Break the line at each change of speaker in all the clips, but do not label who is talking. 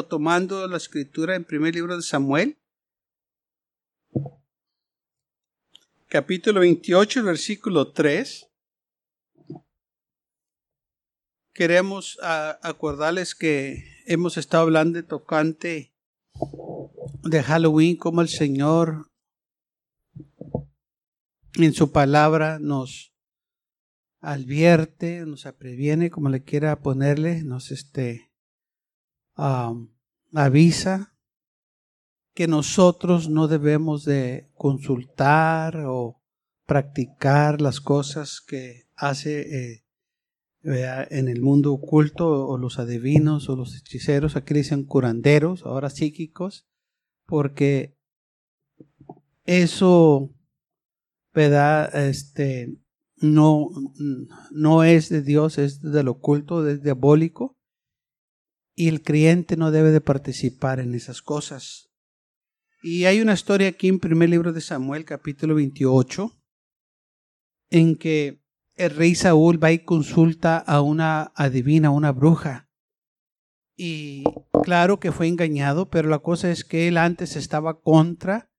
tomando la escritura en primer libro de Samuel, capítulo 28, versículo 3. Queremos ah, acordarles que hemos estado hablando de tocante de Halloween, como el Señor en su palabra nos advierte, nos previene, como le quiera ponerle, nos este, avisa que nosotros no debemos de consultar o practicar las cosas que hace eh, en el mundo oculto o los adivinos o los hechiceros, aquí dicen curanderos, ahora psíquicos, porque eso, ¿verdad? Este, no, no es de Dios, es del oculto, es diabólico y el creyente no debe de participar en esas cosas. Y hay una historia aquí en primer libro de Samuel, capítulo 28, en que el rey Saúl va y consulta a una adivina, una bruja. Y claro que fue engañado, pero la cosa es que él antes estaba contra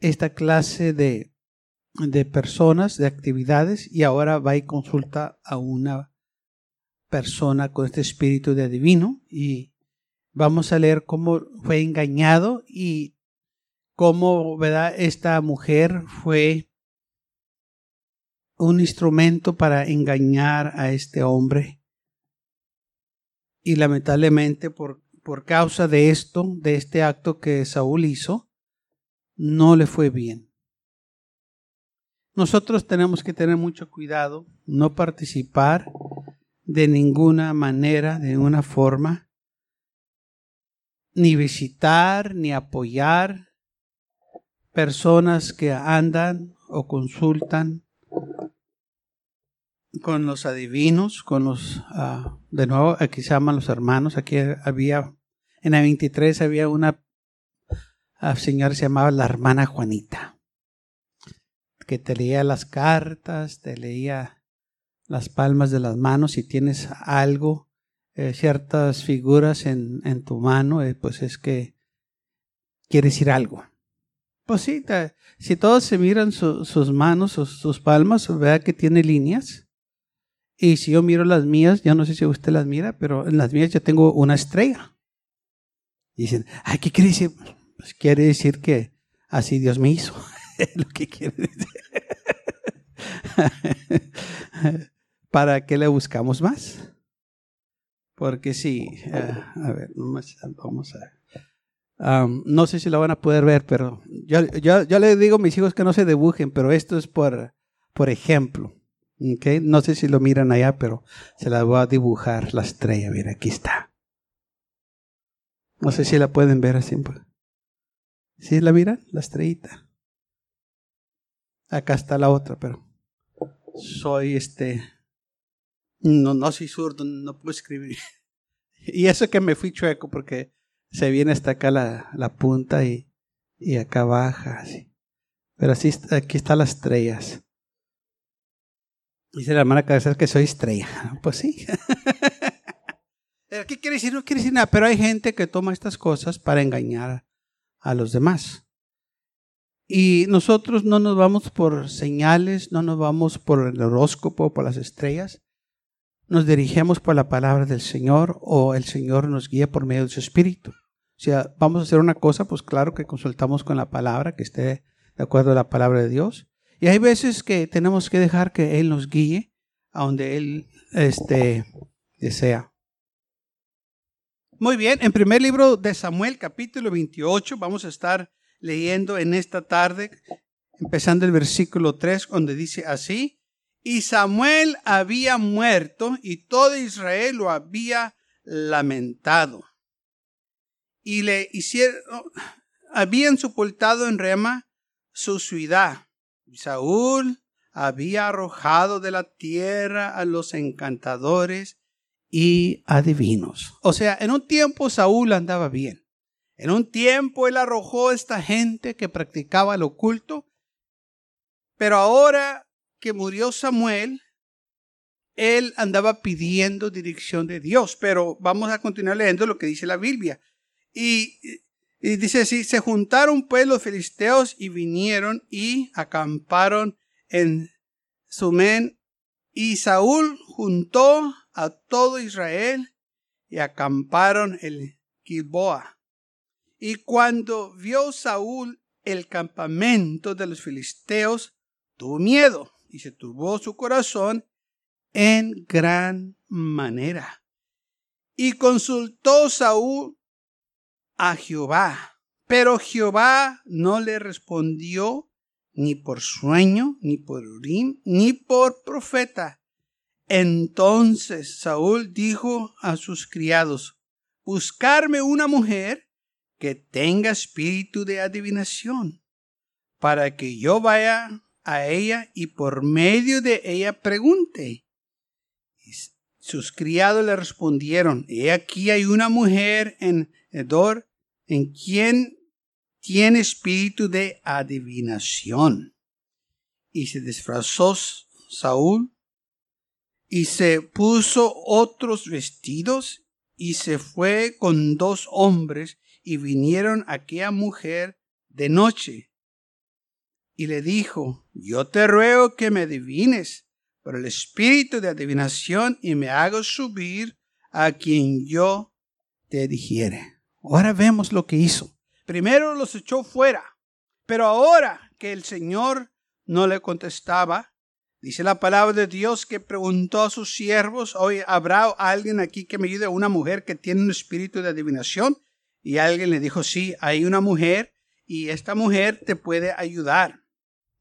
esta clase de, de personas, de actividades, y ahora va y consulta a una persona con este espíritu de adivino y vamos a leer cómo fue engañado y cómo esta mujer fue un instrumento para engañar a este hombre. Y lamentablemente por, por causa de esto, de este acto que Saúl hizo, no le fue bien. Nosotros tenemos que tener mucho cuidado, no participar de ninguna manera, de ninguna forma, ni visitar, ni apoyar personas que andan o consultan con los adivinos, con los, ah, de nuevo, aquí se llaman los hermanos, aquí había, en la 23 había una uh, señora se llamaba la hermana Juanita, que te leía las cartas, te leía las palmas de las manos, si tienes algo, eh, ciertas figuras en, en tu mano, eh, pues es que quiere decir algo. Pues sí, si todos se miran sus manos, sus, sus palmas, vea que tiene líneas. Y si yo miro las mías, ya no sé si usted las mira, pero en las mías yo tengo una estrella. dicen, ay, ¿qué quiere decir? Pues quiere decir que así Dios me hizo. lo que quiere decir. ¿para qué le buscamos más? Porque sí, eh, a ver, vamos a no sé si lo van a poder ver, pero yo, yo, le digo a mis hijos que no se dibujen, pero esto es por, por ejemplo. Okay? No sé si lo miran allá, pero se la voy a dibujar la estrella. Mira, aquí está. No sé si la pueden ver así. ¿Sí la miran? La estrellita. Acá está la otra, pero soy este no, no soy zurdo, no puedo escribir. Y eso que me fui chueco porque se viene hasta acá la, la punta y, y acá baja. Así. Pero así, aquí están las estrellas. Dice la hermana cabeza que soy estrella. Pues sí. ¿Qué quiere decir? No quiere decir nada, pero hay gente que toma estas cosas para engañar a los demás. Y nosotros no nos vamos por señales, no nos vamos por el horóscopo, por las estrellas, nos dirigimos por la palabra del Señor o el Señor nos guía por medio de su Espíritu. O sea, vamos a hacer una cosa, pues claro que consultamos con la palabra, que esté de acuerdo a la palabra de Dios. Y hay veces que tenemos que dejar que Él nos guíe a donde Él este, desea. Muy bien, en primer libro de Samuel, capítulo 28, vamos a estar leyendo en esta tarde, empezando el versículo 3, donde dice así, y Samuel había muerto y todo Israel lo había lamentado. y le hicieron, habían sepultado en Rema su ciudad. Saúl había arrojado de la tierra a los encantadores y adivinos. O sea, en un tiempo Saúl andaba bien. En un tiempo él arrojó a esta gente que practicaba el oculto, pero ahora que murió Samuel, él andaba pidiendo dirección de Dios. Pero vamos a continuar leyendo lo que dice la Biblia. Y, dice así, se juntaron pues los filisteos y vinieron y acamparon en Sumen. Y Saúl juntó a todo Israel y acamparon en Gilboa. Y cuando vio Saúl el campamento de los filisteos, tuvo miedo y se turbó su corazón en gran manera. Y consultó Saúl a Jehová, pero Jehová no le respondió ni por sueño, ni por urim, ni por profeta. Entonces Saúl dijo a sus criados, buscarme una mujer que tenga espíritu de adivinación, para que yo vaya a ella y por medio de ella pregunte. Sus criados le respondieron, he aquí hay una mujer en Edor en quien tiene espíritu de adivinación. Y se disfrazó Saúl y se puso otros vestidos y se fue con dos hombres y vinieron a aquella mujer de noche. Y le dijo, yo te ruego que me adivines por el espíritu de adivinación y me hago subir a quien yo te dijere. Ahora vemos lo que hizo. Primero los echó fuera, pero ahora que el Señor no le contestaba, dice la palabra de Dios que preguntó a sus siervos, hoy habrá alguien aquí que me ayude, una mujer que tiene un espíritu de adivinación. Y alguien le dijo, sí, hay una mujer y esta mujer te puede ayudar.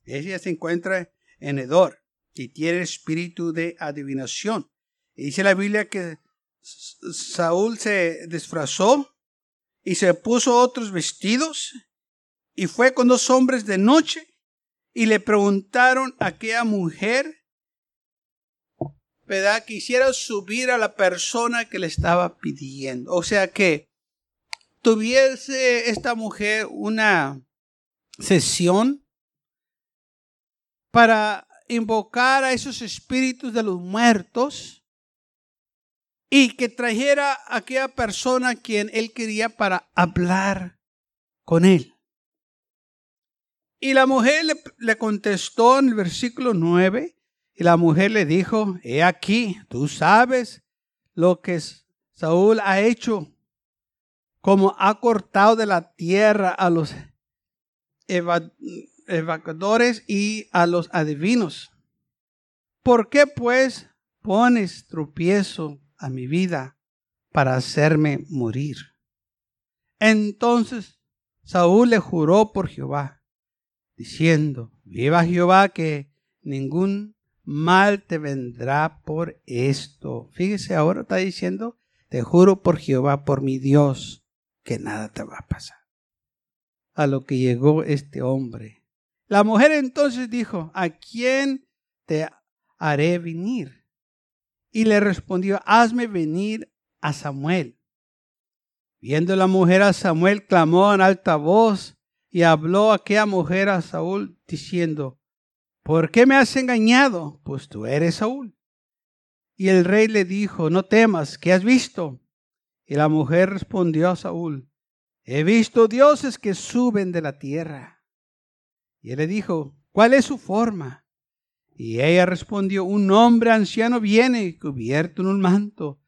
Ella se encuentra en Edor y tiene espíritu de adivinación. Y dice la Biblia que Saúl se disfrazó y se puso otros vestidos y fue con dos hombres de noche y le preguntaron a aquella mujer, ¿verdad? Quisiera subir a la persona que le estaba pidiendo. O sea que tuviese esta mujer una sesión para invocar a esos espíritus de los muertos y que trajera a aquella persona a quien él quería para hablar con él. Y la mujer le, contestó en el versículo 9 y la mujer le dijo, he aquí, tú sabes lo que Saúl ha hecho, como ha cortado de la tierra a los evocadores y a los adivinos. ¿Por qué pues pones tropiezo a mi vida para hacerme morir? Entonces Saúl le juró por Jehová, diciendo, viva Jehová que ningún mal te vendrá por esto. Fíjese, ahora está diciendo, te juro por Jehová, por mi Dios, que nada te va a pasar. A lo que llegó este hombre la mujer entonces dijo, ¿a quién te haré venir? Y le respondió, hazme venir a Samuel. Viendo la mujer a Samuel, clamó en alta voz y habló aquella mujer a Saúl diciendo, ¿por qué me has engañado? Pues tú eres Saúl. Y el rey le dijo, no temas, ¿qué has visto? Y la mujer respondió a Saúl, he visto dioses que suben de la tierra. Y él le dijo, ¿cuál es su forma? Y ella respondió, un hombre anciano viene cubierto en un manto.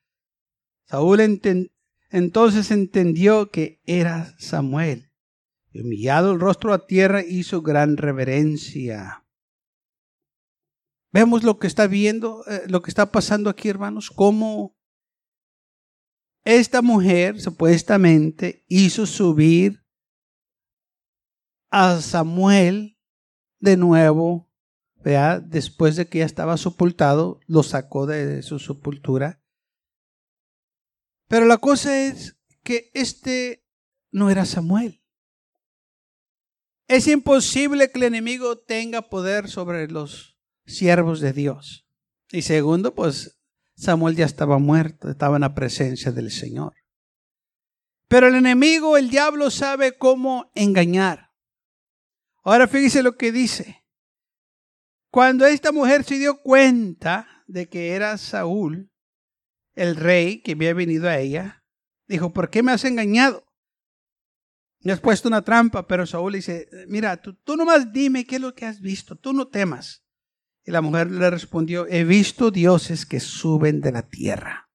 Saúl entonces entendió que era Samuel. Y humillado el rostro a tierra, hizo gran reverencia. Vemos lo que está viendo, eh, lo que está pasando aquí, hermanos, cómo esta mujer supuestamente hizo subir a Samuel de nuevo, vea, después de que ya estaba sepultado, lo sacó de su sepultura. Pero la cosa es que este no era Samuel. Es imposible que el enemigo tenga poder sobre los siervos de Dios. Y segundo, pues Samuel ya estaba muerto, estaba en la presencia del Señor. Pero el enemigo, el diablo, sabe cómo engañar. Ahora fíjese lo que dice. Cuando esta mujer se dio cuenta de que era Saúl, el rey que había venido a ella, dijo, ¿por qué me has engañado? Me has puesto una trampa, pero Saúl dice, mira, tú, tú nomás dime qué es lo que has visto, tú no temas. Y la mujer le respondió, he visto dioses que suben de la tierra.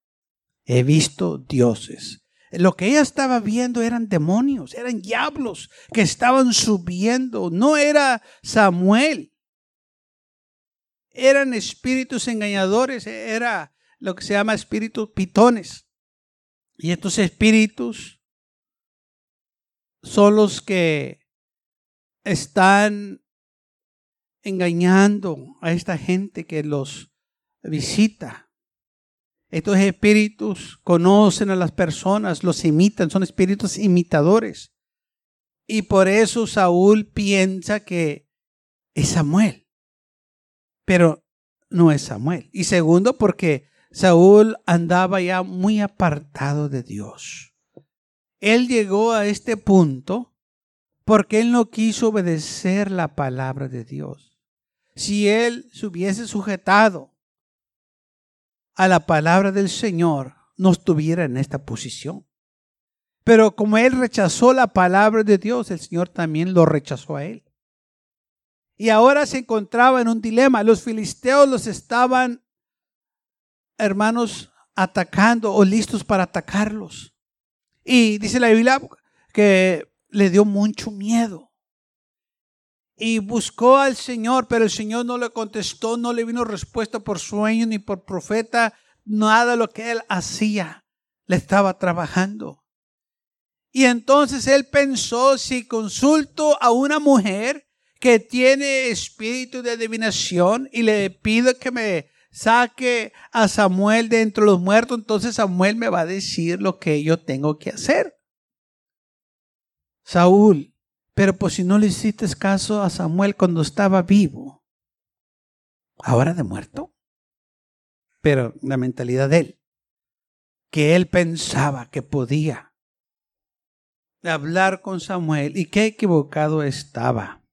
He visto dioses. Lo que ella estaba viendo eran demonios, eran diablos que estaban subiendo. No era Samuel. Eran espíritus engañadores, era lo que se llama espíritus pitones. Y estos espíritus son los que están engañando a esta gente que los visita. Estos espíritus conocen a las personas, los imitan, son espíritus imitadores. Y por eso Saúl piensa que es Samuel. Pero no es Samuel. Y segundo, porque Saúl andaba ya muy apartado de Dios. Él llegó a este punto porque él no quiso obedecer la palabra de Dios. Si él se hubiese sujetado a la palabra del Señor, no estuviera en esta posición. Pero como él rechazó la palabra de Dios, el Señor también lo rechazó a él. Y ahora se encontraba en un dilema. Los filisteos los estaban, hermanos, atacando o listos para atacarlos. Y dice la Biblia que le dio mucho miedo. Y buscó al Señor, pero el Señor no le contestó, no le vino respuesta por sueño ni por profeta. Nada de lo que él hacía le estaba trabajando. Y entonces él pensó, si consulto a una mujer que tiene espíritu de adivinación y le pido que me saque a Samuel de entre los muertos, entonces Samuel me va a decir lo que yo tengo que hacer. Saúl, pero pues si no le hiciste caso a Samuel cuando estaba vivo, ahora de muerto. Pero la mentalidad de él, que él pensaba que podía hablar con Samuel y qué equivocado estaba.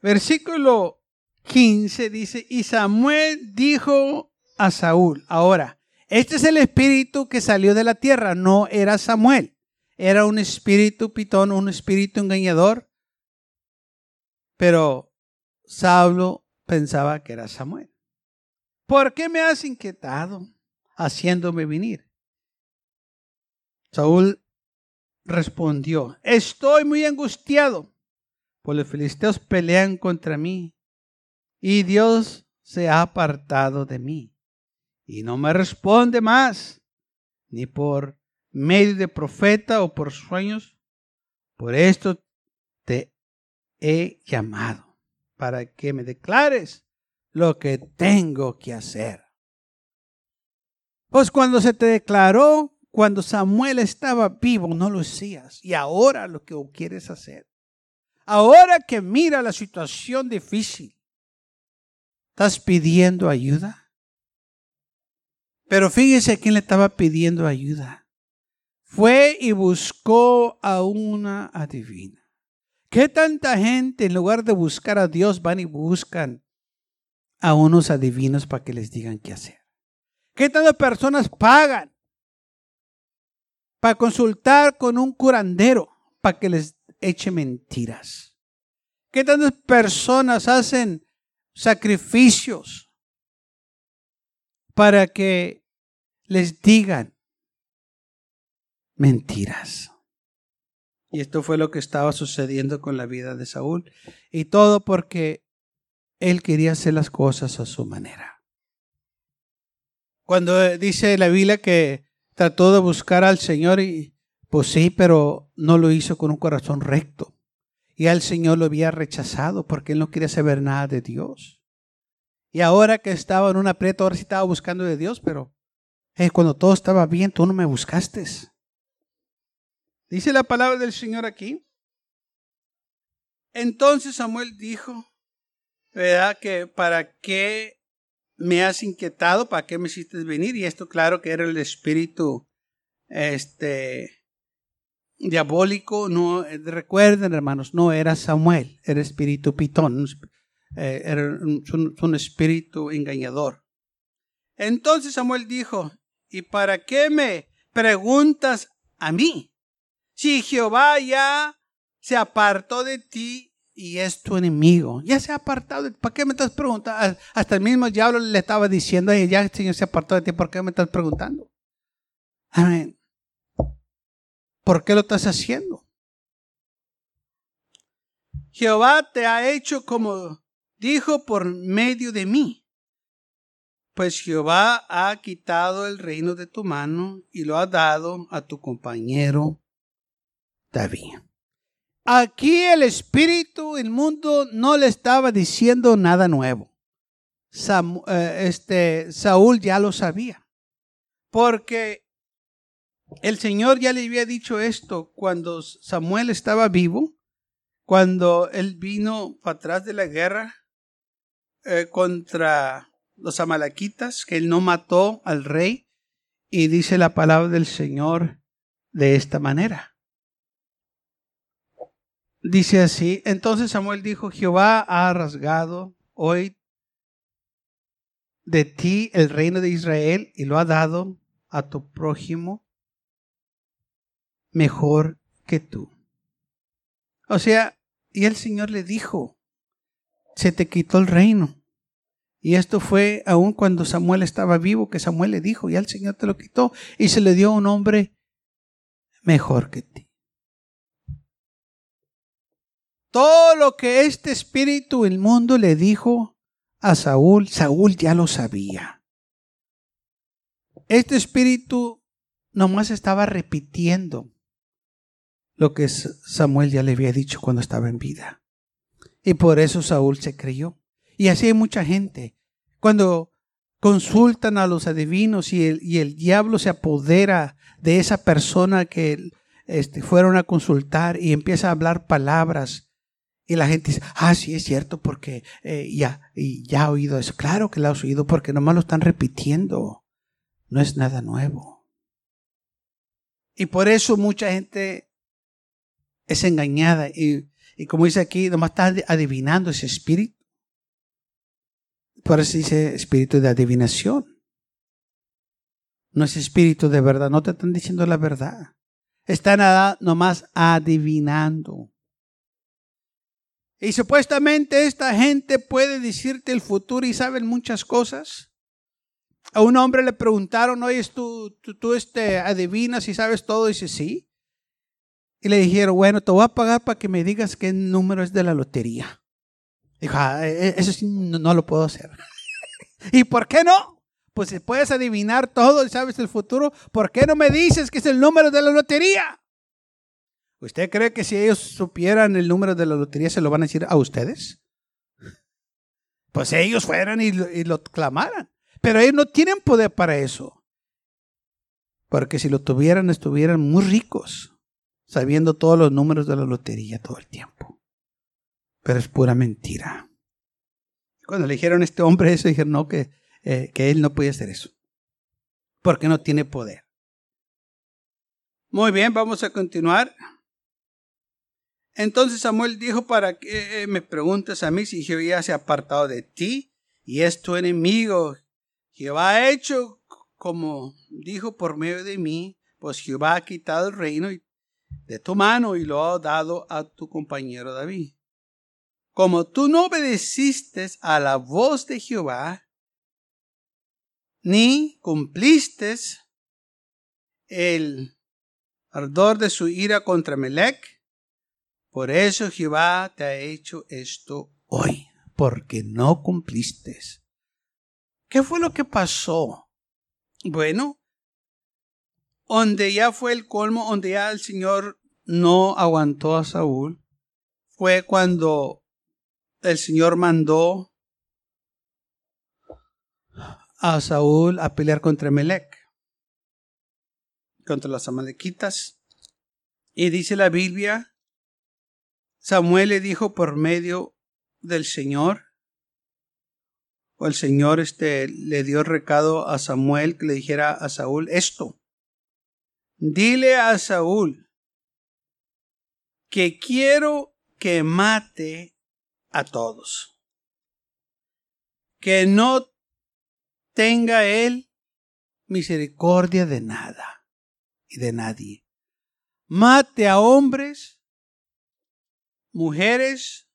Versículo 15 dice, y Samuel dijo a Saúl, ahora, este es el espíritu que salió de la tierra, no era Samuel, era un espíritu pitón, un espíritu engañador, pero Saulo pensaba que era Samuel. ¿Por qué me has inquietado haciéndome venir? Saúl respondió, estoy muy angustiado, pues los filisteos pelean contra mí y Dios se ha apartado de mí y no me responde más, ni por medio de profeta o por sueños. Por esto te he llamado, para que me declares lo que tengo que hacer. Pues cuando se te declaró, cuando Samuel estaba vivo, no lo hacías. Y ahora lo que quieres hacer. Ahora que mira la situación difícil, ¿Estás pidiendo ayuda? Pero fíjese quién le estaba pidiendo ayuda. Fue y buscó a una adivina. ¿Qué tanta gente en lugar de buscar a Dios van y buscan a unos adivinos para que les digan qué hacer? ¿Qué tantas personas pagan para consultar con un curandero para que les eche mentiras? ¿Qué tantas personas hacen sacrificios para que les digan mentiras. Y esto fue lo que estaba sucediendo con la vida de Saúl. Y todo porque él quería hacer las cosas a su manera. Cuando dice la Biblia que trató de buscar al Señor y pues sí, pero no lo hizo con un corazón recto. Y al Señor lo había rechazado porque él no quería saber nada de Dios. Y ahora que estaba en un aprieto, ahora sí estaba buscando de Dios, pero cuando todo estaba bien, tú no me buscaste. Dice la palabra del Señor aquí. Entonces Samuel dijo, ¿verdad? Que para qué me has inquietado, para qué me hiciste venir. Y esto claro que era el espíritu este diabólico. No, recuerden hermanos, no era Samuel, era espíritu pitón, eh, era un espíritu engañador. Entonces Samuel dijo, ¿y para qué me preguntas a mí? Si Jehová ya se apartó de ti y es tu enemigo. Ya se ha apartado de ti. ¿Para qué me estás preguntando? Hasta el mismo diablo le estaba diciendo, ya el Señor se apartó de ti, ¿por qué me estás preguntando? Amén. ¿Por qué lo estás haciendo? Jehová te ha hecho como dijo por medio de mí. Pues Jehová ha quitado el reino de tu mano y lo ha dado a tu compañero Aquí el espíritu el mundo no le estaba diciendo nada nuevo. Eh, este, Saúl ya lo sabía. Porque el Señor ya le había dicho esto cuando Samuel estaba vivo, cuando él vino atrás de la guerra eh, contra los amalequitas, que él no mató al rey, y dice la palabra del Señor de esta manera. Dice así, entonces Samuel dijo, Jehová ha rasgado hoy de ti el reino de Israel y lo ha dado a tu prójimo mejor que tú. O sea, y el Señor le dijo, se te quitó el reino. Y esto fue aún cuando Samuel estaba vivo, que Samuel le dijo, ya el Señor te lo quitó y se le dio un hombre mejor que ti. Todo lo que este espíritu, el mundo, le dijo a Saúl, Saúl ya lo sabía. Este espíritu nomás estaba repitiendo lo que Samuel ya le había dicho cuando estaba en vida. Y por eso Saúl se creyó. Y así hay mucha gente. Cuando consultan a los adivinos y el, y el diablo se apodera de esa persona que este, fueron a consultar y empieza a hablar palabras y la gente dice, ah, sí, es cierto, porque eh, ya, y ya ha oído eso. Claro que lo has oído, porque nomás lo están repitiendo. No es nada nuevo. Y por eso mucha gente es engañada. Y, y como dice aquí, nomás está adivinando ese espíritu. Por eso dice espíritu de adivinación. No es espíritu de verdad, no te están diciendo la verdad. Están nomás adivinando. Y supuestamente esta gente puede decirte el futuro y saben muchas cosas. A un hombre le preguntaron, oye, ¿tú, tú, tú este, adivinas y sabes todo? Y dice, sí. Y le dijeron, bueno, te voy a pagar para que me digas qué número es de la lotería. Dijo, ah, e, e, eso sí, no, no lo puedo hacer. ¿Y por qué no? Pues si puedes adivinar todo y sabes el futuro, ¿por qué no me dices que es el número de la lotería? ¿Usted cree que si ellos supieran el número de la lotería se lo van a decir a ustedes? Pues ellos fueran y lo, clamaran. Pero ellos no tienen poder para eso. Porque si lo tuvieran, estuvieran muy ricos, sabiendo todos los números de la lotería todo el tiempo. Pero es pura mentira. Cuando le dijeron a este hombre eso, dijeron no, que, eh, que él no puede hacer eso. Porque no tiene poder. Muy bien, vamos a continuar. Entonces Samuel dijo, ¿para qué eh, me preguntas a mí si Jehová se ha apartado de ti y es tu enemigo? Jehová ha hecho como dijo por medio de mí, pues Jehová ha quitado el reino de tu mano y lo ha dado a tu compañero David. Como tú no obedeciste a la voz de Jehová, ni cumpliste el ardor de su ira contra Melech, por eso Jehová te ha hecho esto hoy, porque no cumpliste. ¿Qué fue lo que pasó? Bueno, donde ya fue el colmo, donde ya el Señor no aguantó a Saúl, fue cuando el Señor mandó a Saúl a pelear contra Melec, contra las amalequitas. Y dice la Biblia, Samuel le dijo por medio del Señor, o el Señor este, le dio recado a Samuel que le dijera a Saúl esto. Dile a Saúl que quiero que mate a todos. Que no tenga él misericordia de nada y de nadie. Mate a hombres, mujeres,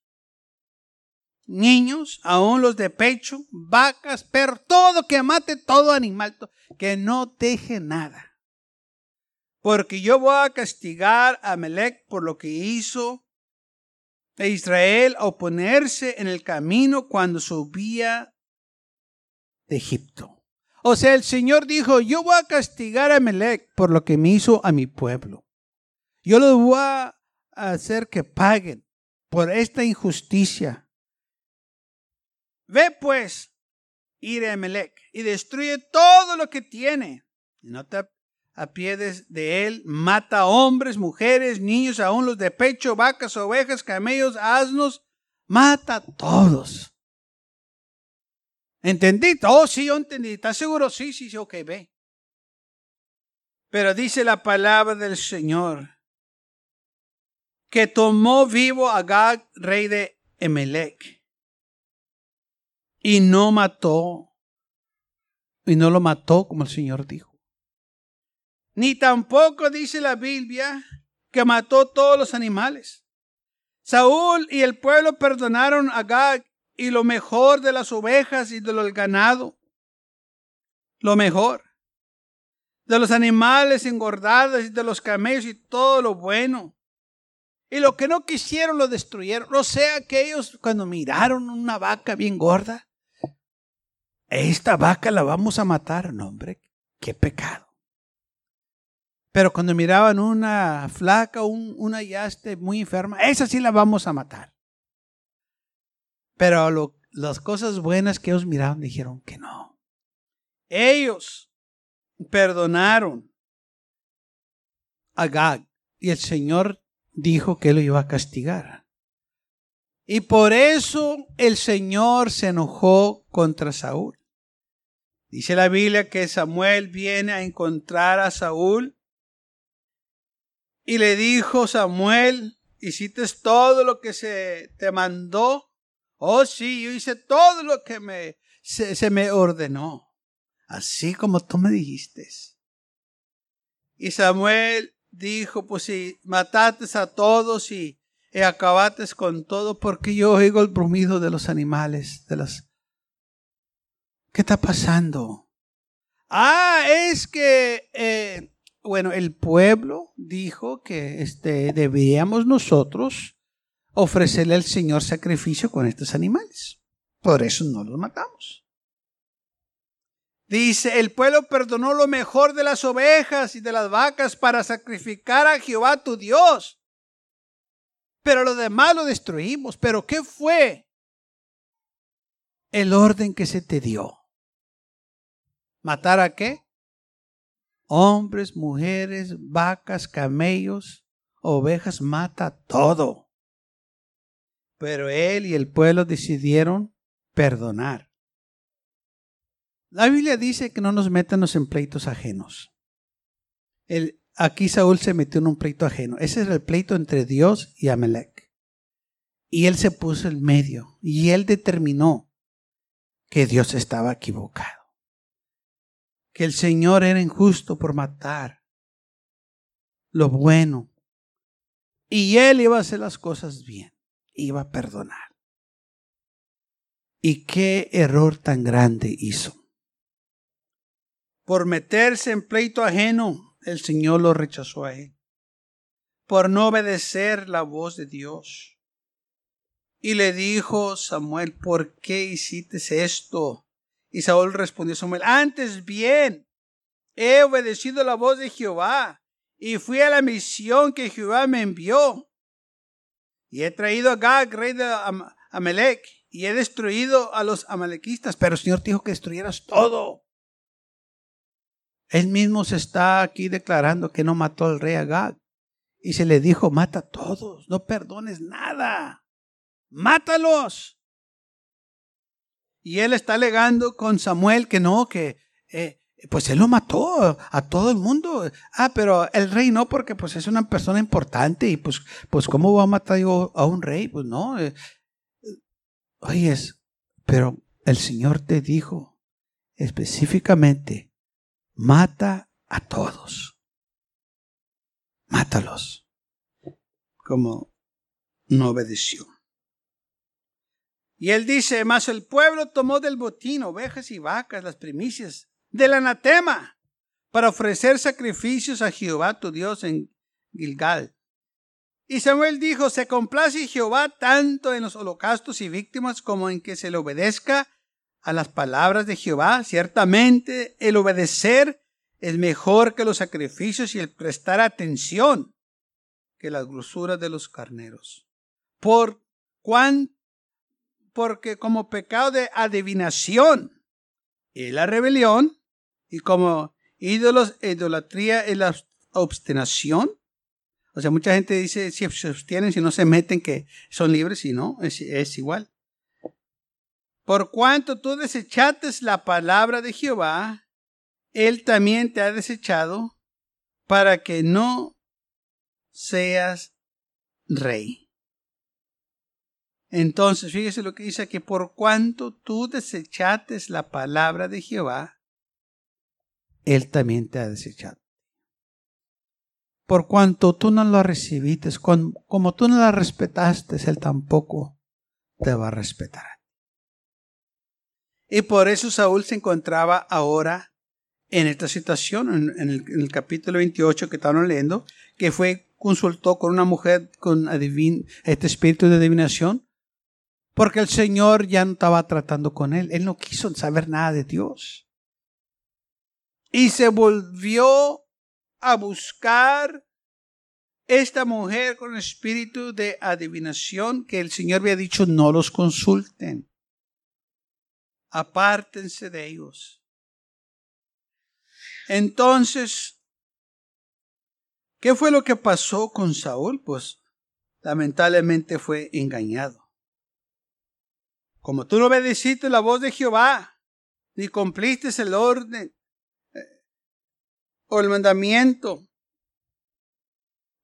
niños, aún los de pecho, vacas, perros, todo que mate todo animal, que no deje nada. Porque yo voy a castigar a Melech por lo que hizo a Israel a oponerse en el camino cuando subía de Egipto. O sea, el Señor dijo, yo voy a castigar a Melech por lo que me hizo a mi pueblo. Yo lo voy a hacer que paguen por esta injusticia. Ve pues, ir a Melech y destruye todo lo que tiene. no te apiedes de él, mata hombres, mujeres, niños, aún los de pecho, vacas, ovejas, camellos, asnos, mata a todos. ¿Entendí? Oh, sí, yo entendí. ¿Estás seguro? Sí, sí, sí, ok, ve. Pero dice la palabra del Señor que tomó vivo a Gag, rey de Emelec, y no mató, y no lo mató como el Señor dijo. Ni tampoco dice la Biblia que mató todos los animales. Saúl y el pueblo perdonaron a Gag y lo mejor de las ovejas y de del ganado. Lo mejor. De los animales engordados y de los camellos y todo lo bueno. Y lo que no quisieron lo destruyeron. O sea que ellos cuando miraron una vaca bien gorda, esta vaca la vamos a matar. No, hombre, qué pecado. Pero cuando miraban una flaca, una yaste muy enferma, esa sí la vamos a matar. Pero las cosas buenas que ellos miraron dijeron que no. Ellos perdonaron a Gag y el Señor dijo que lo iba a castigar. Y por eso el Señor se enojó contra Saúl. Dice la Biblia que Samuel viene a encontrar a Saúl y le dijo, Samuel, hiciste todo lo que se te mandó. Oh, sí, yo hice todo lo que me, se, me ordenó, así como tú me dijiste. Y Samuel dijo, pues si mataste a todos y, y acabaste con todo, porque yo oigo el brumido de los animales, de las... ¿Qué está pasando? Ah, es que, eh, bueno, el pueblo dijo que este, debíamos nosotros ofrecerle al Señor sacrificio con estos animales. Por eso no los matamos. Dice, el pueblo perdonó lo mejor de las ovejas y de las vacas para sacrificar a Jehová tu Dios. Pero lo demás lo destruimos. Pero ¿qué fue el orden que se te dio? ¿Matar a qué? Hombres, mujeres, vacas, camellos, ovejas, mata todo. Pero él y el pueblo decidieron perdonar. La Biblia dice que no nos metamos en pleitos ajenos. Aquí Saúl se metió en un pleito ajeno. Ese era el pleito entre Dios y Amalek. Y él se puso en medio y él determinó que Dios estaba equivocado. Que el Señor era injusto por matar lo bueno. Y él iba a hacer las cosas bien iba a perdonar. ¿Y qué error tan grande hizo? Por meterse en pleito ajeno, el Señor lo rechazó a él. Por no obedecer la voz de Dios. Y le dijo Samuel, ¿por qué hiciste esto? Y Saúl respondió a Samuel, antes bien, he obedecido la voz de Jehová y fui a la misión que Jehová me envió. Y he traído a Gag, rey de Amalek, y he destruido a los amalequistas, pero el Señor dijo que destruyeras todo. Él mismo se está aquí declarando que no mató al rey Agag Y se le dijo, mata a todos, no perdones nada, mátalos. Y él está alegando con Samuel que no, que eh, pues él lo mató a todo el mundo. Ah, pero el rey no, porque pues es una persona importante y pues, pues ¿cómo va a matar yo a un rey? Pues no. Eh, oye, pero el Señor te dijo específicamente, mata a todos. Mátalos. Como no obedeció. Y él dice, más el pueblo tomó del botín ovejas y vacas, las primicias del anatema, para ofrecer sacrificios a Jehová tu Dios en Gilgal. Y Samuel dijo, se complace Jehová tanto en los holocaustos y víctimas como en que se le obedezca a las palabras de Jehová. Ciertamente el obedecer es mejor que los sacrificios y el prestar atención que las grosuras de los carneros. Por cuanto porque como pecado de adivinación y la rebelión, y como ídolos, idolatría y la obstinación. O sea, mucha gente dice si se abstienen, si no se meten, que son libres, y no, es, es igual. Por cuanto tú desechates la palabra de Jehová, Él también te ha desechado para que no seas rey. Entonces, fíjese lo que dice aquí, por cuanto tú desechates la palabra de Jehová, Él también te ha desechado. Por cuanto tú no la recibiste, como tú no la respetaste, Él tampoco te va a respetar. Y por eso Saúl se encontraba ahora en esta situación, en, el, capítulo 28 que estaban leyendo, que fue, consultó con una mujer con este espíritu de adivinación, porque el Señor ya no estaba tratando con él. Él no quiso saber nada de Dios. Y se volvió a buscar esta mujer con espíritu de adivinación que el Señor había dicho no los consulten. Apártense de ellos. Entonces, ¿qué fue lo que pasó con Saúl? Pues lamentablemente fue engañado. Como tú no obedeciste la voz de Jehová, ni cumpliste el orden eh, o el mandamiento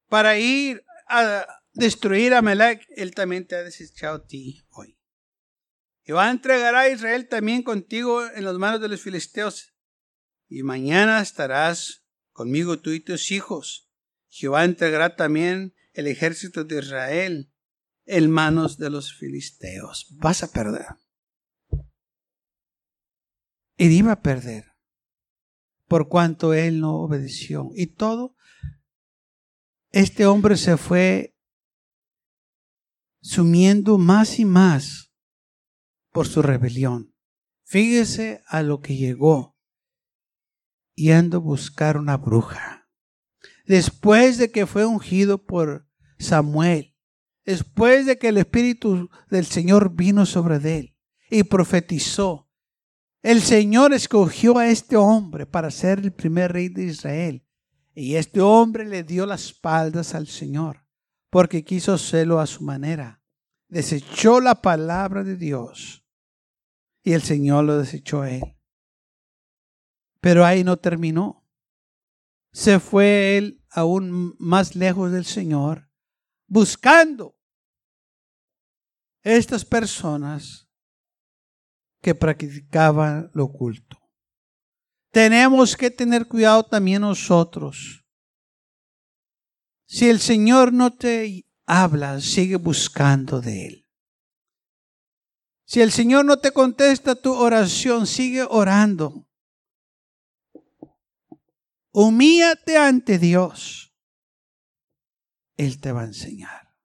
para ir a destruir a Melech, él también te ha desechado a ti hoy. Jehová entregará a Israel también contigo en las manos de los filisteos, y mañana estarás conmigo tú y tus hijos. Jehová entregará también el ejército de Israel en manos de los filisteos. Vas a perder. Y iba a perder por cuanto él no obedeció. Y todo, este hombre se fue sumiendo más y más por su rebelión. Fíjese a lo que llegó yendo a buscar una bruja. Después de que fue ungido por Samuel, después de que el Espíritu del Señor vino sobre él y profetizó, el Señor escogió a este hombre para ser el primer rey de Israel. Y este hombre le dio las espaldas al Señor porque quiso hacerlo a su manera. Desechó la palabra de Dios y el Señor lo desechó a él. Pero ahí no terminó. Se fue él aún más lejos del Señor, buscando estas personas que practicaban lo oculto. Tenemos que tener cuidado también nosotros. Si el Señor no te habla, sigue buscando de Él. Si el Señor no te contesta tu oración, sigue orando. Humíate ante Dios. Él te va a enseñar.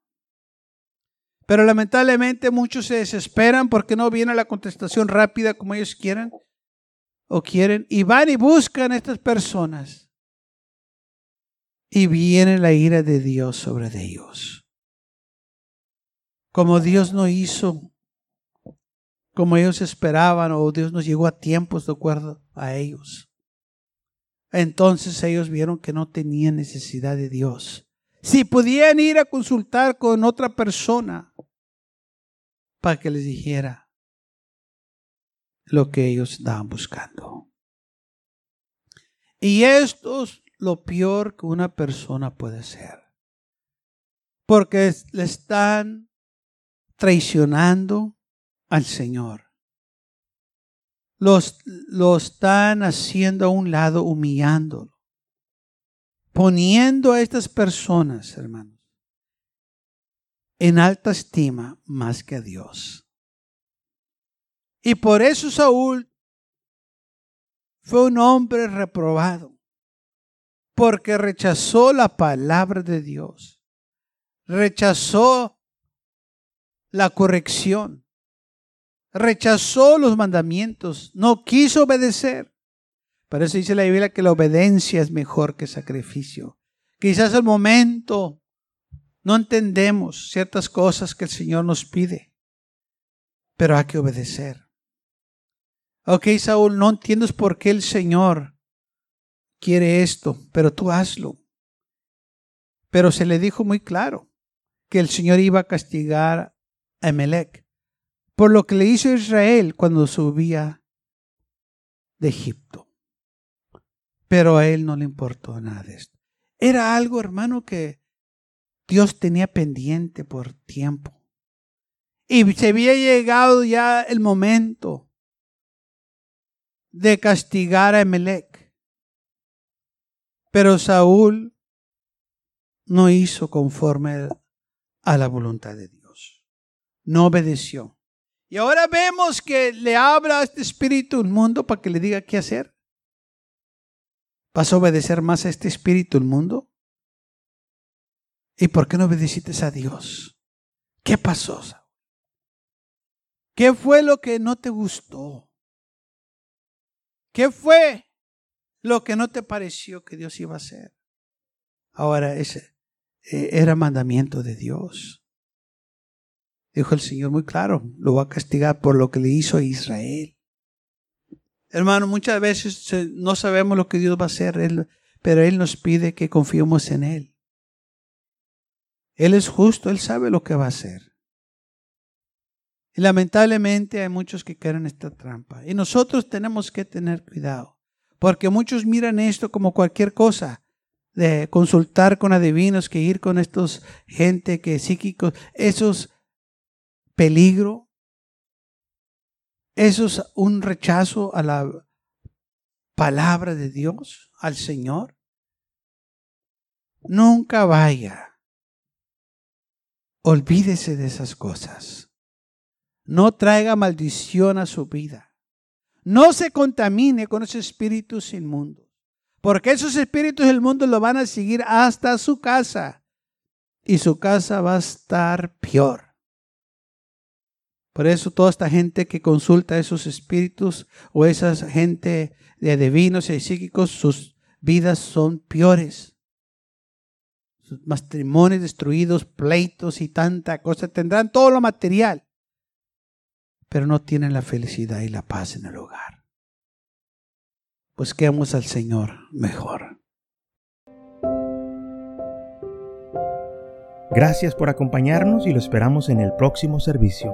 Pero lamentablemente muchos se desesperan porque no viene la contestación rápida como ellos quieren o quieren y van y buscan a estas personas. Y viene la ira de Dios sobre ellos. Como Dios no hizo como ellos esperaban o Dios nos llegó a tiempos de acuerdo a ellos. Entonces ellos vieron que no tenían necesidad de Dios, Si podían ir a consultar con otra persona para que les dijera lo que ellos estaban buscando. Y esto es lo peor que una persona puede hacer. Porque le están traicionando al Señor. Los, lo están haciendo a un lado, humillándolo. Poniendo a estas personas, hermanos, en alta estima más que a Dios. Y por eso Saúl fue un hombre reprobado, porque rechazó la palabra de Dios, rechazó la corrección, rechazó los mandamientos, no quiso obedecer. Por eso dice la Biblia que la obediencia es mejor que sacrificio. Quizás al momento no entendemos ciertas cosas que el Señor nos pide, pero hay que obedecer. Ok, Saúl, no entiendes por qué el Señor quiere esto, pero tú hazlo. Pero se le dijo muy claro que el Señor iba a castigar a Emelec por lo que le hizo Israel cuando subía de Egipto. Pero a él no le importó nada de esto. Era algo, hermano, que Dios tenía pendiente por tiempo. Y se había llegado ya el momento de castigar a Emelec. Pero Saúl no hizo conforme a la voluntad de Dios. No obedeció. Y ahora vemos que le habla a este espíritu mundo para que le diga qué hacer. ¿Vas a obedecer más a este espíritu mundo? ¿Y por qué no obedeciste a Dios? ¿Qué pasó? ¿Qué fue lo que no te gustó? ¿Qué fue lo que no te pareció que Dios iba a hacer? Ahora, ese eh, era mandamiento de Dios. Dijo el Señor muy claro, lo va a castigar por lo que le hizo a Israel. Hermano, muchas veces no sabemos lo que Dios va a hacer, pero Él nos pide que confiemos en Él. Él es justo, Él sabe lo que va a hacer. Y lamentablemente hay muchos que caen en esta trampa. Y nosotros tenemos que tener cuidado. Porque muchos miran esto como cualquier cosa. De consultar con adivinos, que ir con estos gente que psíquicos. Eso es peligro. Eso es un rechazo a la palabra de Dios, al Señor. Nunca vaya. Olvídese de esas cosas no traiga maldición a su vida. No se contamine con esos espíritus inmundos, porque esos espíritus del mundo lo van a seguir hasta su casa y su casa va a estar peor. Por eso toda esta gente que consulta esos espíritus o esa gente de adivinos y psíquicos, sus vidas son peores. Sus matrimonios destruidos, pleitos y tanta cosa, tendrán todo lo material pero no tienen la felicidad y la paz en el hogar. Busquemos al Señor mejor.
Gracias por acompañarnos y lo esperamos en el próximo servicio.